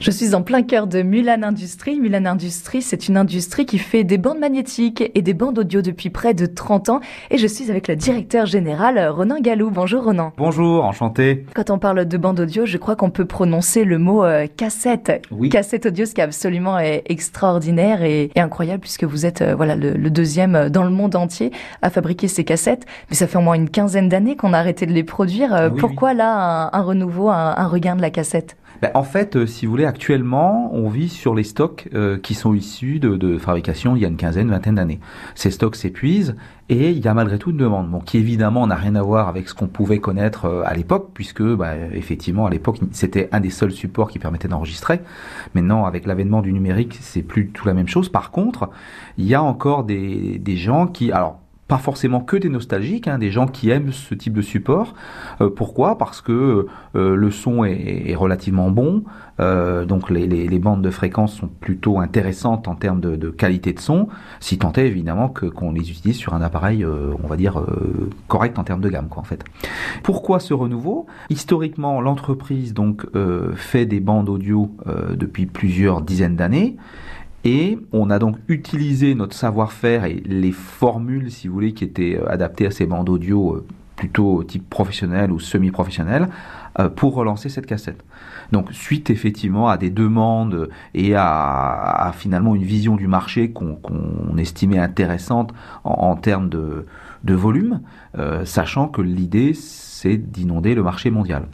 Je suis en plein cœur de Mulan Industries. Mulan Industries, c'est une industrie qui fait des bandes magnétiques et des bandes audio depuis près de 30 ans. Et je suis avec le directeur général, Ronan Galou. Bonjour Ronan. Bonjour, enchanté. Quand on parle de bandes audio, je crois qu'on peut prononcer le mot euh, cassette. Oui. Cassette audio, ce qui est absolument euh, extraordinaire et, et, incroyable puisque vous êtes euh, voilà le, le, deuxième dans le monde entier à fabriquer ces cassettes. Mais ça fait au moins une quinzaine d'années qu'on a arrêté de les produire. Oui, Pourquoi oui. là un, un renouveau, un, un regain de la cassette? Ben, en fait, euh, si vous voulez, actuellement, on vit sur les stocks euh, qui sont issus de, de, fabrication il y a une quinzaine, vingtaine d'années. Ces stocks s'épuisent et il y a malgré tout une demande, bon, qui évidemment n'a rien à voir avec ce qu'on pouvait connaître euh, à l'époque, puisque bah, effectivement à l'époque c'était un des seuls supports qui permettait d'enregistrer. Maintenant, avec l'avènement du numérique, c'est plus tout la même chose. Par contre, il y a encore des, des gens qui, alors pas forcément que des nostalgiques, hein, des gens qui aiment ce type de support. Euh, pourquoi? Parce que euh, le son est, est relativement bon, euh, donc les, les, les, bandes de fréquences sont plutôt intéressantes en termes de, de qualité de son, si tant est évidemment que qu'on les utilise sur un appareil, euh, on va dire correct en termes de gamme, quoi, en fait. Pourquoi ce renouveau? Historiquement, l'entreprise donc euh, fait des bandes audio euh, depuis plusieurs dizaines d'années. Et on a donc utilisé notre savoir-faire et les formules, si vous voulez, qui étaient adaptées à ces bandes audio plutôt type professionnel ou semi-professionnel pour relancer cette cassette. Donc suite effectivement à des demandes et à, à finalement une vision du marché qu'on qu estimait intéressante en, en termes de, de volume, euh, sachant que l'idée c'est d'inonder le marché mondial.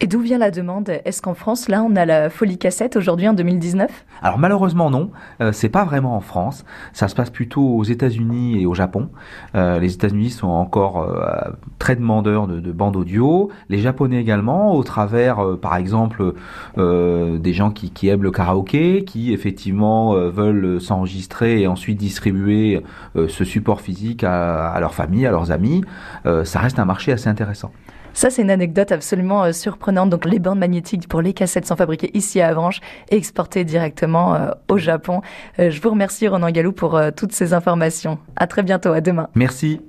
Et d'où vient la demande? Est-ce qu'en France, là, on a la folie cassette aujourd'hui en 2019 Alors malheureusement non, euh, c'est pas vraiment en France. Ça se passe plutôt aux États-Unis et au Japon. Euh, les États-Unis sont encore euh, très demandeurs de, de, bandes audio. Les Japonais également, au travers, euh, par exemple, euh, des gens qui, qui, aiment le karaoké, qui effectivement veulent s'enregistrer et ensuite distribuer ce support physique à, à, leur famille, à leurs amis. ça reste un marché assez intéressant. Ça, c'est une anecdote absolument euh, surprenante. Donc, les bandes magnétiques pour les cassettes sont fabriquées ici à Avranches et exportées directement euh, au Japon. Euh, je vous remercie, Ronan Galou, pour toutes ces informations. À très bientôt. À demain. Merci.